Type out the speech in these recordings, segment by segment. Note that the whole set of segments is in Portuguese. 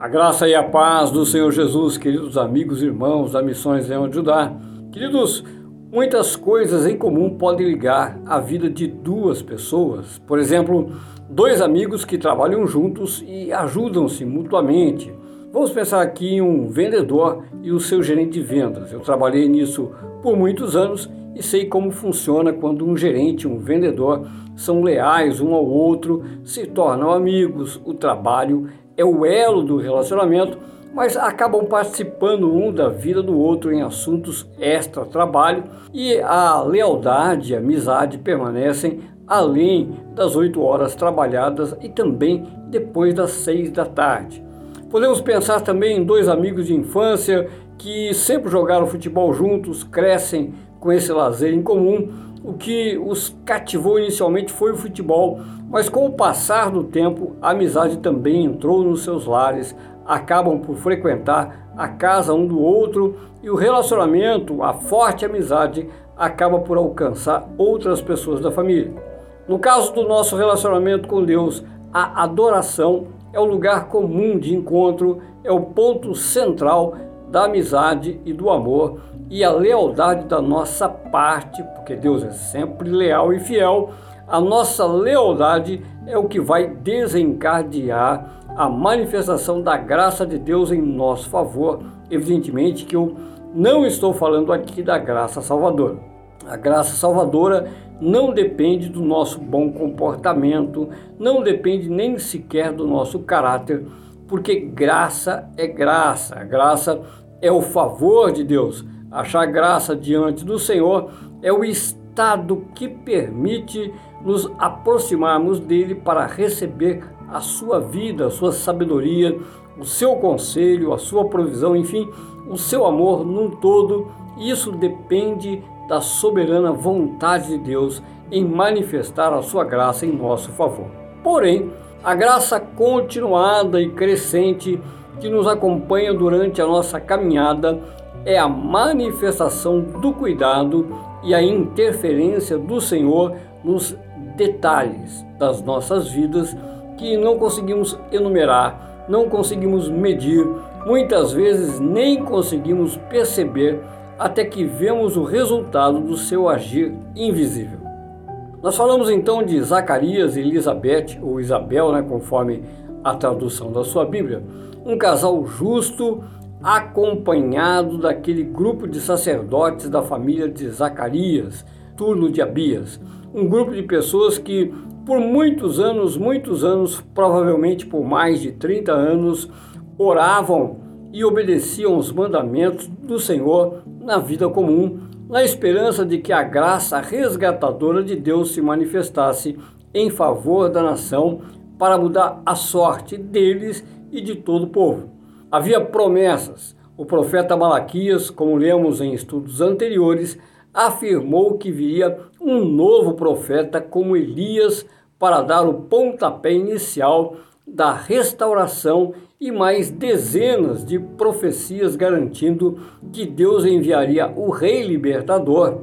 A graça e a paz do Senhor Jesus, queridos amigos e irmãos da Missões Leão Judá. Queridos, muitas coisas em comum podem ligar a vida de duas pessoas. Por exemplo, dois amigos que trabalham juntos e ajudam-se mutuamente. Vamos pensar aqui em um vendedor e o seu gerente de vendas. Eu trabalhei nisso por muitos anos e sei como funciona quando um gerente e um vendedor são leais um ao outro, se tornam amigos, o trabalho é o elo do relacionamento, mas acabam participando um da vida do outro em assuntos extra-trabalho e a lealdade e a amizade permanecem além das oito horas trabalhadas e também depois das seis da tarde. Podemos pensar também em dois amigos de infância que sempre jogaram futebol juntos, crescem com esse lazer em comum. O que os cativou inicialmente foi o futebol, mas com o passar do tempo, a amizade também entrou nos seus lares, acabam por frequentar a casa um do outro e o relacionamento, a forte amizade, acaba por alcançar outras pessoas da família. No caso do nosso relacionamento com Deus, a adoração é o lugar comum de encontro, é o ponto central da amizade e do amor e a lealdade da nossa parte, porque Deus é sempre leal e fiel a nossa lealdade é o que vai desencadear a manifestação da graça de Deus em nosso favor. Evidentemente que eu não estou falando aqui da graça salvadora. A graça salvadora não depende do nosso bom comportamento, não depende nem sequer do nosso caráter, porque graça é graça. Graça é o favor de Deus. Achar graça diante do Senhor é o estado que permite nos aproximarmos dele para receber a sua vida, a sua sabedoria, o seu conselho, a sua provisão, enfim, o seu amor num todo. Isso depende da soberana vontade de Deus em manifestar a sua graça em nosso favor. Porém, a graça continuada e crescente que nos acompanha durante a nossa caminhada é a manifestação do cuidado e a interferência do Senhor nos detalhes das nossas vidas que não conseguimos enumerar, não conseguimos medir, muitas vezes nem conseguimos perceber até que vemos o resultado do seu agir invisível. Nós falamos então de Zacarias e Elizabeth, ou Isabel, né, conforme a tradução da sua Bíblia, um casal justo acompanhado daquele grupo de sacerdotes da família de Zacarias, turno de Abias um grupo de pessoas que por muitos anos, muitos anos, provavelmente por mais de 30 anos, oravam e obedeciam os mandamentos do Senhor na vida comum, na esperança de que a graça resgatadora de Deus se manifestasse em favor da nação para mudar a sorte deles e de todo o povo. Havia promessas. O profeta Malaquias, como lemos em estudos anteriores, afirmou que viria um novo profeta como Elias para dar o pontapé inicial da restauração e mais dezenas de profecias garantindo que Deus enviaria o rei libertador.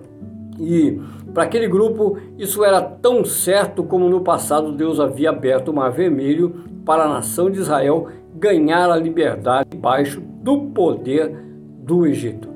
E para aquele grupo isso era tão certo como no passado Deus havia aberto o Mar Vermelho para a nação de Israel ganhar a liberdade debaixo do poder do Egito.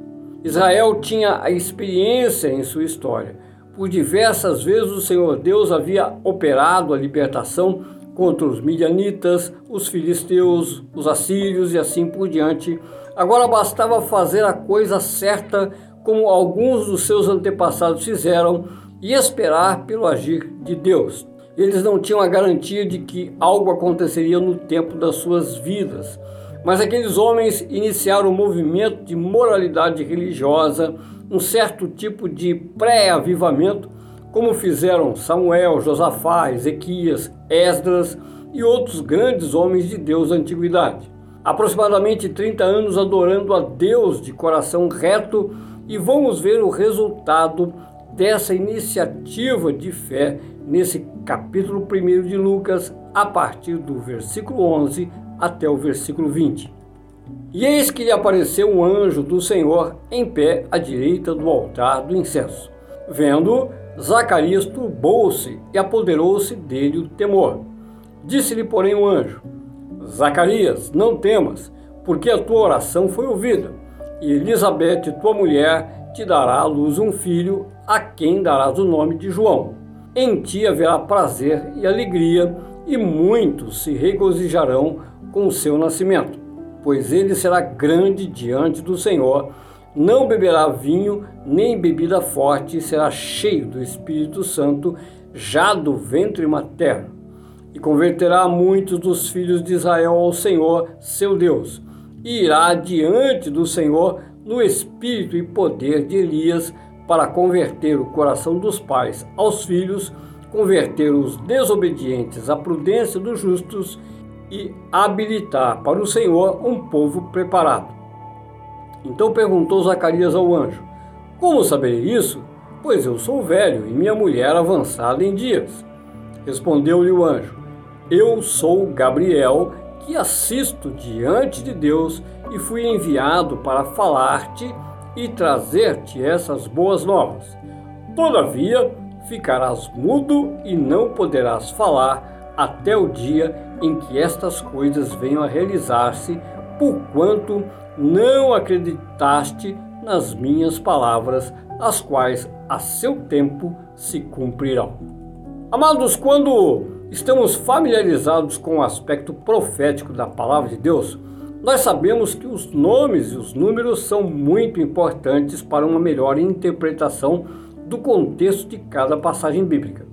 Israel tinha a experiência em sua história. Por diversas vezes o Senhor Deus havia operado a libertação contra os midianitas, os filisteus, os assírios e assim por diante. Agora bastava fazer a coisa certa, como alguns dos seus antepassados fizeram, e esperar pelo agir de Deus. Eles não tinham a garantia de que algo aconteceria no tempo das suas vidas. Mas aqueles homens iniciaram um movimento de moralidade religiosa, um certo tipo de pré-avivamento, como fizeram Samuel, Josafá, Ezequias, Esdras e outros grandes homens de Deus da antiguidade. Aproximadamente 30 anos adorando a Deus de coração reto e vamos ver o resultado dessa iniciativa de fé nesse capítulo 1 de Lucas, a partir do versículo 11 até o versículo 20. E eis que lhe apareceu um anjo do Senhor em pé à direita do altar do incenso. Vendo, Zacarias turbou-se e apoderou-se dele o temor. Disse-lhe, porém, o anjo: Zacarias, não temas, porque a tua oração foi ouvida, e Elizabeth, tua mulher, te dará à luz um filho, a quem darás o nome de João. Em ti haverá prazer e alegria, e muitos se regozijarão com o seu nascimento, pois ele será grande diante do Senhor. Não beberá vinho nem bebida forte, e será cheio do Espírito Santo já do ventre materno. E converterá muitos dos filhos de Israel ao Senhor, seu Deus, e irá diante do Senhor no espírito e poder de Elias para converter o coração dos pais aos filhos, converter os desobedientes à prudência dos justos e habilitar para o Senhor um povo preparado. Então perguntou Zacarias ao anjo: Como saberei isso? Pois eu sou velho e minha mulher avançada em dias. Respondeu-lhe o anjo: Eu sou Gabriel, que assisto diante de Deus e fui enviado para falar-te e trazer-te essas boas novas. Todavia, ficarás mudo e não poderás falar até o dia em que estas coisas venham a realizar-se, porquanto não acreditaste nas minhas palavras, as quais a seu tempo se cumprirão. Amados, quando estamos familiarizados com o aspecto profético da palavra de Deus, nós sabemos que os nomes e os números são muito importantes para uma melhor interpretação do contexto de cada passagem bíblica.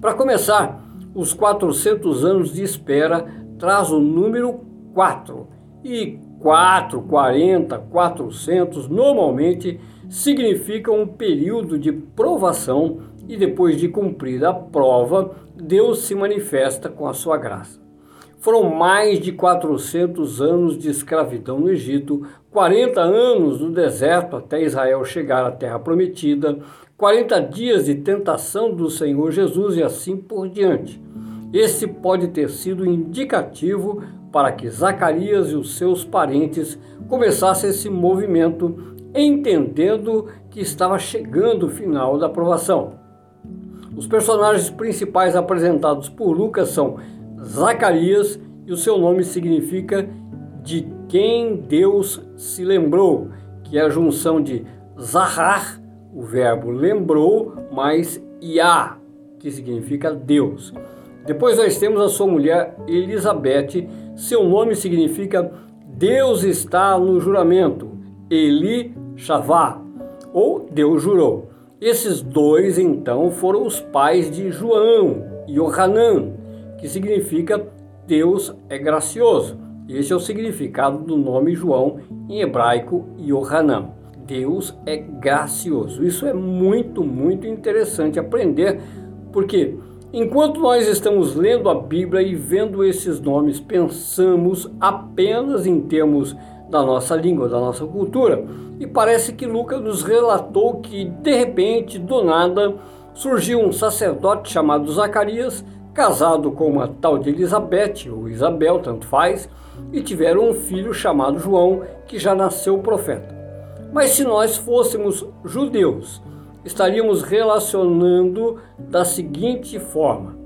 Para começar, os 400 anos de espera traz o número 4 e 4, 40, 400 normalmente significam um período de provação e depois de cumprida a prova, Deus se manifesta com a sua graça. Foram mais de 400 anos de escravidão no Egito, 40 anos no deserto até Israel chegar à terra prometida, 40 dias de tentação do Senhor Jesus e assim por diante. Esse pode ter sido indicativo para que Zacarias e os seus parentes começassem esse movimento, entendendo que estava chegando o final da aprovação. Os personagens principais apresentados por Lucas são Zacarias e o seu nome significa de quem Deus se lembrou, que é a junção de Zahar, o verbo lembrou, mais Iá, que significa Deus. Depois nós temos a sua mulher Elizabeth, seu nome significa Deus está no juramento, Eli Shavá, ou Deus jurou. Esses dois então foram os pais de João e Ohanan, que significa Deus é gracioso. Esse é o significado do nome João em hebraico Yohanan. Deus é gracioso. Isso é muito, muito interessante aprender, porque enquanto nós estamos lendo a Bíblia e vendo esses nomes, pensamos apenas em termos da nossa língua, da nossa cultura. E parece que Lucas nos relatou que, de repente, do nada, surgiu um sacerdote chamado Zacarias casado com uma tal de Elizabeth, ou Isabel, tanto faz, e tiveram um filho chamado João, que já nasceu profeta. Mas se nós fôssemos judeus, estaríamos relacionando da seguinte forma: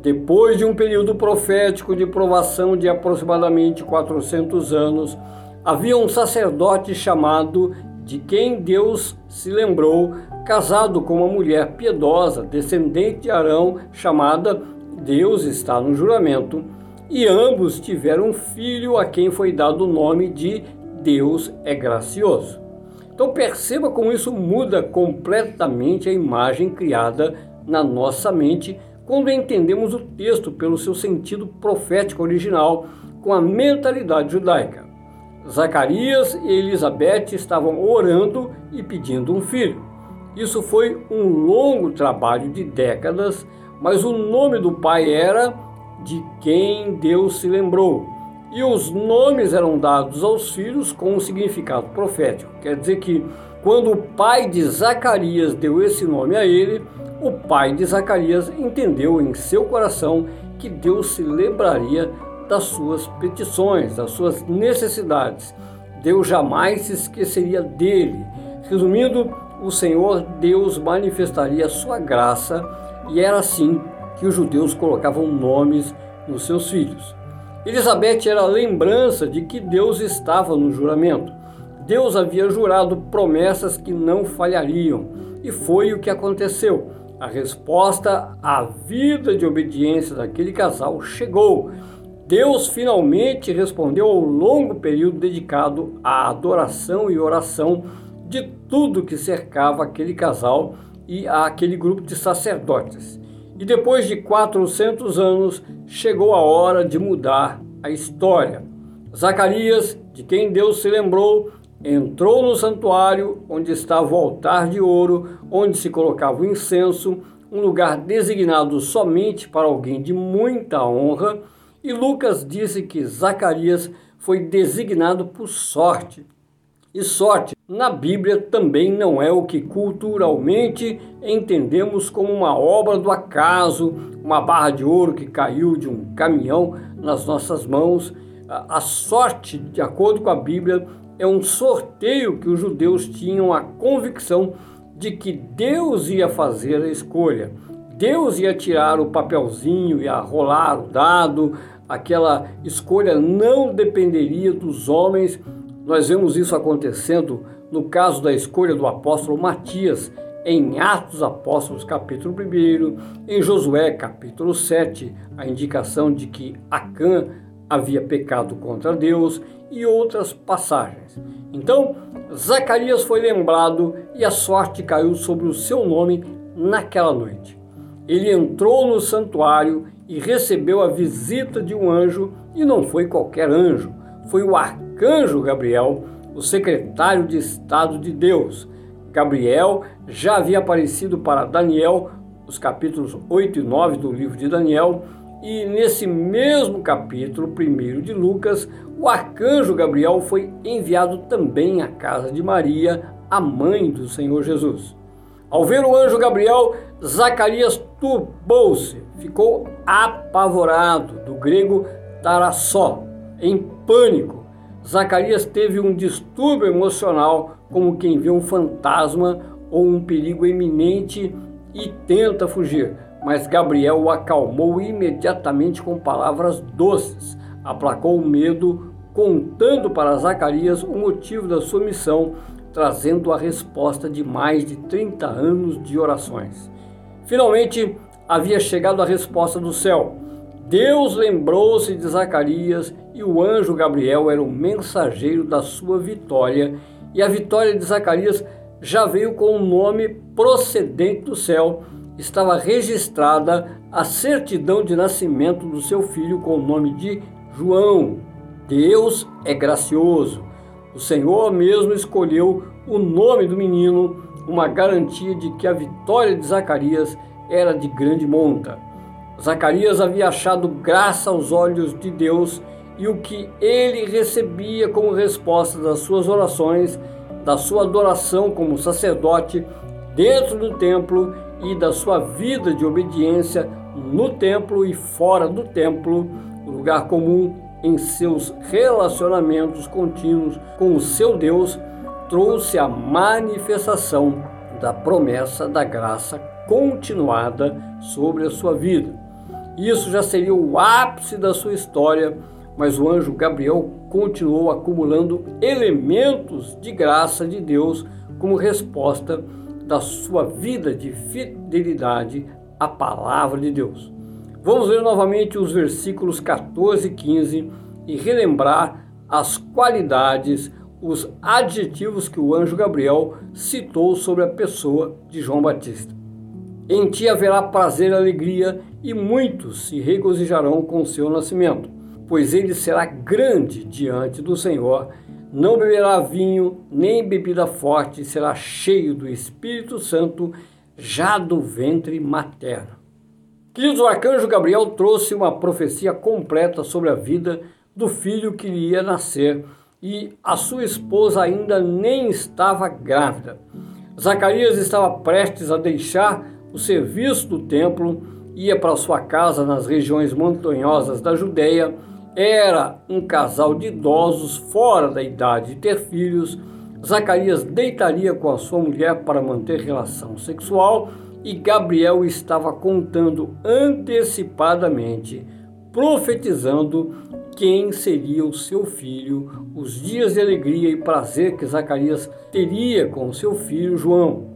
depois de um período profético de provação de aproximadamente 400 anos, havia um sacerdote chamado de quem Deus se lembrou, casado com uma mulher piedosa, descendente de Arão, chamada Deus está no juramento, e ambos tiveram um filho a quem foi dado o nome de Deus é gracioso. Então perceba como isso muda completamente a imagem criada na nossa mente quando entendemos o texto pelo seu sentido profético original com a mentalidade judaica. Zacarias e Elizabeth estavam orando e pedindo um filho. Isso foi um longo trabalho de décadas mas o nome do pai era de quem Deus se lembrou. E os nomes eram dados aos filhos com um significado profético. Quer dizer que quando o pai de Zacarias deu esse nome a ele, o pai de Zacarias entendeu em seu coração que Deus se lembraria das suas petições, das suas necessidades. Deus jamais se esqueceria dele. Resumindo, o Senhor Deus manifestaria sua graça e era assim que os judeus colocavam nomes nos seus filhos. Elizabeth era a lembrança de que Deus estava no juramento. Deus havia jurado promessas que não falhariam, e foi o que aconteceu. A resposta à vida de obediência daquele casal chegou. Deus finalmente respondeu ao longo período dedicado à adoração e oração de tudo que cercava aquele casal e aquele grupo de sacerdotes. E depois de 400 anos, chegou a hora de mudar a história. Zacarias, de quem Deus se lembrou, entrou no santuário onde estava o altar de ouro, onde se colocava o incenso, um lugar designado somente para alguém de muita honra, e Lucas disse que Zacarias foi designado por sorte. E sorte, na Bíblia, também não é o que culturalmente entendemos como uma obra do acaso, uma barra de ouro que caiu de um caminhão nas nossas mãos. A sorte, de acordo com a Bíblia, é um sorteio que os judeus tinham a convicção de que Deus ia fazer a escolha. Deus ia tirar o papelzinho, ia rolar o dado, aquela escolha não dependeria dos homens nós vemos isso acontecendo no caso da escolha do apóstolo Matias, em Atos Apóstolos, capítulo 1, em Josué, capítulo 7, a indicação de que Acã havia pecado contra Deus e outras passagens. Então, Zacarias foi lembrado e a sorte caiu sobre o seu nome naquela noite. Ele entrou no santuário e recebeu a visita de um anjo, e não foi qualquer anjo, foi o arcanjo Gabriel, o secretário de Estado de Deus. Gabriel já havia aparecido para Daniel, os capítulos 8 e 9 do livro de Daniel, e nesse mesmo capítulo, primeiro de Lucas, o arcanjo Gabriel foi enviado também à casa de Maria, a mãe do Senhor Jesus. Ao ver o anjo Gabriel, Zacarias turbou-se, ficou apavorado, do grego tarassó, em pânico. Zacarias teve um distúrbio emocional, como quem vê um fantasma ou um perigo iminente e tenta fugir. Mas Gabriel o acalmou imediatamente com palavras doces, aplacou o medo, contando para Zacarias o motivo da sua missão, trazendo a resposta de mais de 30 anos de orações. Finalmente, havia chegado a resposta do céu. Deus lembrou-se de Zacarias e o anjo Gabriel era o mensageiro da sua vitória, e a vitória de Zacarias já veio com um nome procedente do céu. Estava registrada a certidão de nascimento do seu filho com o nome de João. Deus é gracioso. O Senhor mesmo escolheu o nome do menino, uma garantia de que a vitória de Zacarias era de grande monta. Zacarias havia achado graça aos olhos de Deus e o que ele recebia como resposta das suas orações, da sua adoração como sacerdote dentro do templo e da sua vida de obediência no templo e fora do templo, lugar comum em seus relacionamentos contínuos com o seu Deus, trouxe a manifestação da promessa da graça continuada sobre a sua vida. Isso já seria o ápice da sua história, mas o anjo Gabriel continuou acumulando elementos de graça de Deus como resposta da sua vida de fidelidade à palavra de Deus. Vamos ler novamente os versículos 14 e 15 e relembrar as qualidades, os adjetivos que o anjo Gabriel citou sobre a pessoa de João Batista. Em ti haverá prazer e alegria, e muitos se regozijarão com o seu nascimento, pois ele será grande diante do Senhor. Não beberá vinho, nem bebida forte, será cheio do Espírito Santo, já do ventre materno. Queridos, o arcanjo Gabriel trouxe uma profecia completa sobre a vida do filho que lhe ia nascer, e a sua esposa ainda nem estava grávida. Zacarias estava prestes a deixar o serviço do templo, ia para sua casa nas regiões montanhosas da Judéia, era um casal de idosos fora da idade de ter filhos. Zacarias deitaria com a sua mulher para manter relação sexual e Gabriel estava contando antecipadamente, profetizando quem seria o seu filho, os dias de alegria e prazer que Zacarias teria com seu filho João.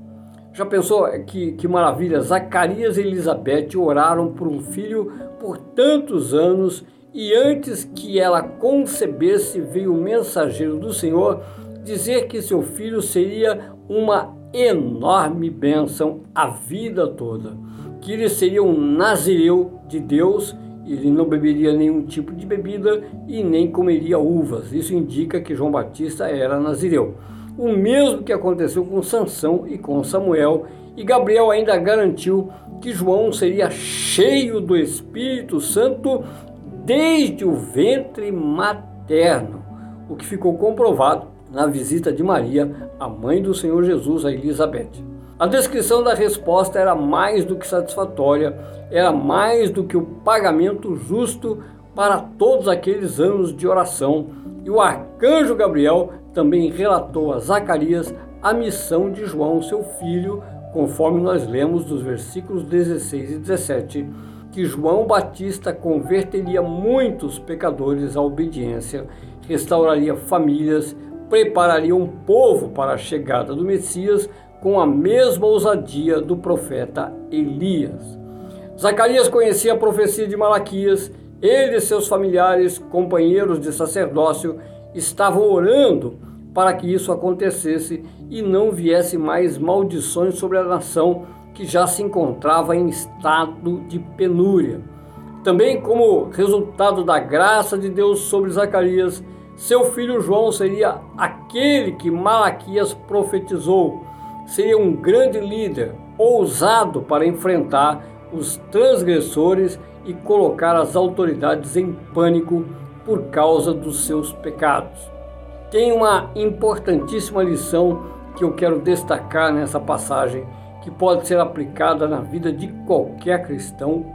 Já pensou que, que maravilha? Zacarias e Elizabeth oraram por um filho por tantos anos e antes que ela concebesse, veio o mensageiro do Senhor dizer que seu filho seria uma enorme bênção a vida toda, que ele seria um nazireu de Deus, ele não beberia nenhum tipo de bebida e nem comeria uvas. Isso indica que João Batista era nazireu. O mesmo que aconteceu com Sansão e com Samuel, e Gabriel ainda garantiu que João seria cheio do Espírito Santo desde o ventre materno, o que ficou comprovado na visita de Maria, a mãe do Senhor Jesus, a Elizabeth. A descrição da resposta era mais do que satisfatória, era mais do que o pagamento justo para todos aqueles anos de oração. E o arcanjo Gabriel também relatou a Zacarias a missão de João, seu filho, conforme nós lemos dos versículos 16 e 17, que João Batista converteria muitos pecadores à obediência, restauraria famílias, prepararia um povo para a chegada do Messias com a mesma ousadia do profeta Elias. Zacarias conhecia a profecia de Malaquias, ele e seus familiares, companheiros de sacerdócio, estavam orando para que isso acontecesse e não viesse mais maldições sobre a nação que já se encontrava em estado de penúria. Também, como resultado da graça de Deus sobre Zacarias, seu filho João seria aquele que Malaquias profetizou. Seria um grande líder, ousado para enfrentar os transgressores e colocar as autoridades em pânico por causa dos seus pecados. Tem uma importantíssima lição que eu quero destacar nessa passagem, que pode ser aplicada na vida de qualquer cristão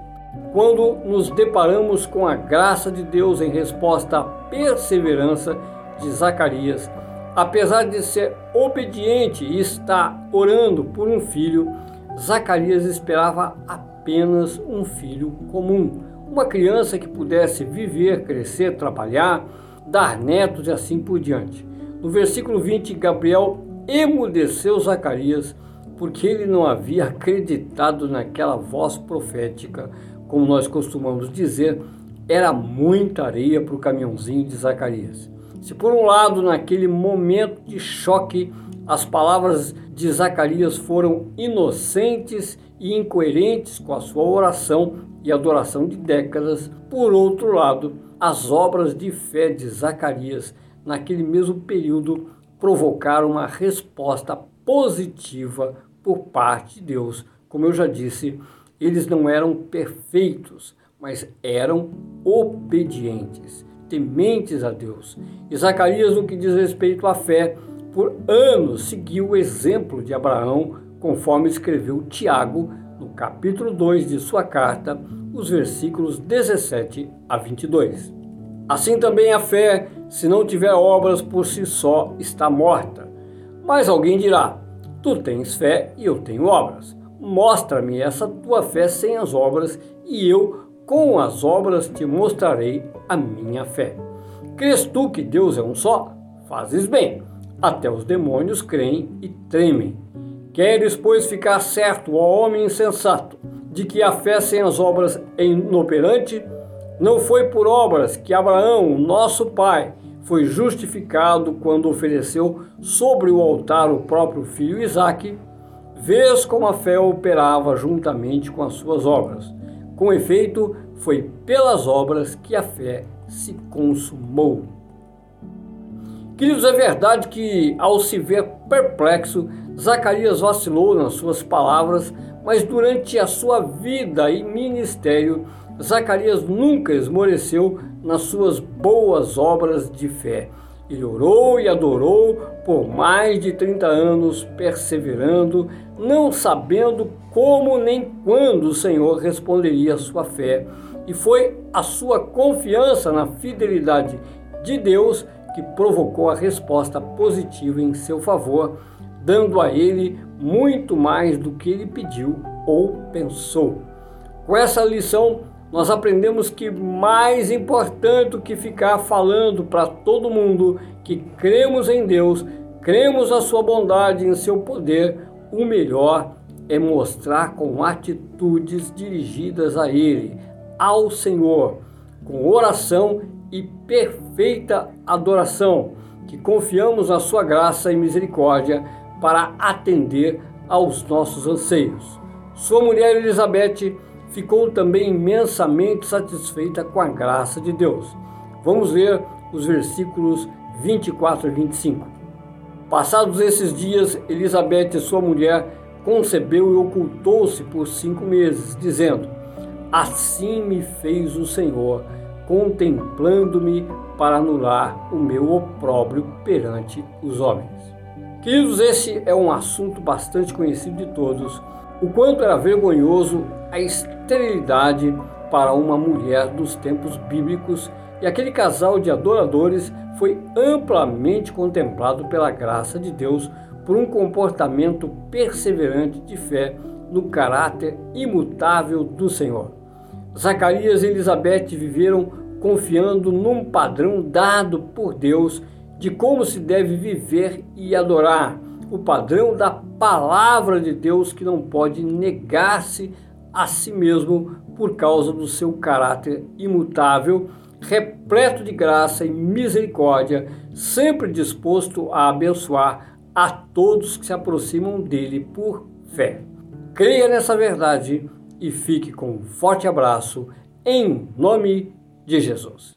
quando nos deparamos com a graça de Deus em resposta à perseverança de Zacarias, apesar de ser obediente e estar orando por um filho, Zacarias esperava apenas um filho comum, uma criança que pudesse viver, crescer, trabalhar, dar netos e assim por diante. No versículo 20, Gabriel emudeceu Zacarias porque ele não havia acreditado naquela voz profética como nós costumamos dizer, era muita areia para o caminhãozinho de Zacarias. Se por um lado, naquele momento de choque, as palavras de Zacarias foram inocentes e incoerentes com a sua oração e adoração de décadas, por outro lado, as obras de fé de Zacarias naquele mesmo período provocaram uma resposta positiva por parte de Deus, como eu já disse eles não eram perfeitos, mas eram obedientes, tementes a Deus. E Zacarias, no que diz respeito à fé, por anos seguiu o exemplo de Abraão, conforme escreveu Tiago no capítulo 2 de sua carta, os versículos 17 a 22. Assim também a fé, se não tiver obras por si só, está morta. Mas alguém dirá: Tu tens fé e eu tenho obras. Mostra-me essa tua fé sem as obras, e eu, com as obras, te mostrarei a minha fé. Crês tu que Deus é um só? Fazes bem. Até os demônios creem e tremem. Queres, pois, ficar certo, ó homem insensato, de que a fé sem as obras é inoperante? Não foi por obras que Abraão, nosso pai, foi justificado quando ofereceu sobre o altar o próprio filho Isaque Vês como a fé operava juntamente com as suas obras. Com efeito, foi pelas obras que a fé se consumou. Queridos, é verdade que, ao se ver perplexo, Zacarias vacilou nas suas palavras, mas durante a sua vida e ministério, Zacarias nunca esmoreceu nas suas boas obras de fé. Ele orou e adorou por mais de 30 anos, perseverando, não sabendo como nem quando o Senhor responderia à sua fé. E foi a sua confiança na fidelidade de Deus que provocou a resposta positiva em seu favor, dando a ele muito mais do que ele pediu ou pensou. Com essa lição, nós aprendemos que mais importante do que ficar falando para todo mundo que cremos em Deus, cremos na sua bondade e em seu poder, o melhor é mostrar com atitudes dirigidas a Ele, ao Senhor, com oração e perfeita adoração, que confiamos na Sua graça e misericórdia para atender aos nossos anseios. Sua mulher Elizabeth ficou também imensamente satisfeita com a graça de Deus. Vamos ver os versículos 24 e 25. Passados esses dias, Elizabeth, sua mulher, concebeu e ocultou-se por cinco meses, dizendo: Assim me fez o Senhor, contemplando-me para anular o meu opróbrio perante os homens. Queridos, esse é um assunto bastante conhecido de todos o quanto era vergonhoso a esterilidade para uma mulher dos tempos bíblicos e aquele casal de adoradores foi amplamente contemplado pela graça de Deus por um comportamento perseverante de fé no caráter imutável do Senhor. Zacarias e Elizabeth viveram confiando num padrão dado por Deus de como se deve viver e adorar o padrão da palavra de Deus que não pode negar-se a si mesmo por causa do seu caráter imutável, repleto de graça e misericórdia, sempre disposto a abençoar a todos que se aproximam dele por fé. Creia nessa verdade e fique com um forte abraço em nome de Jesus.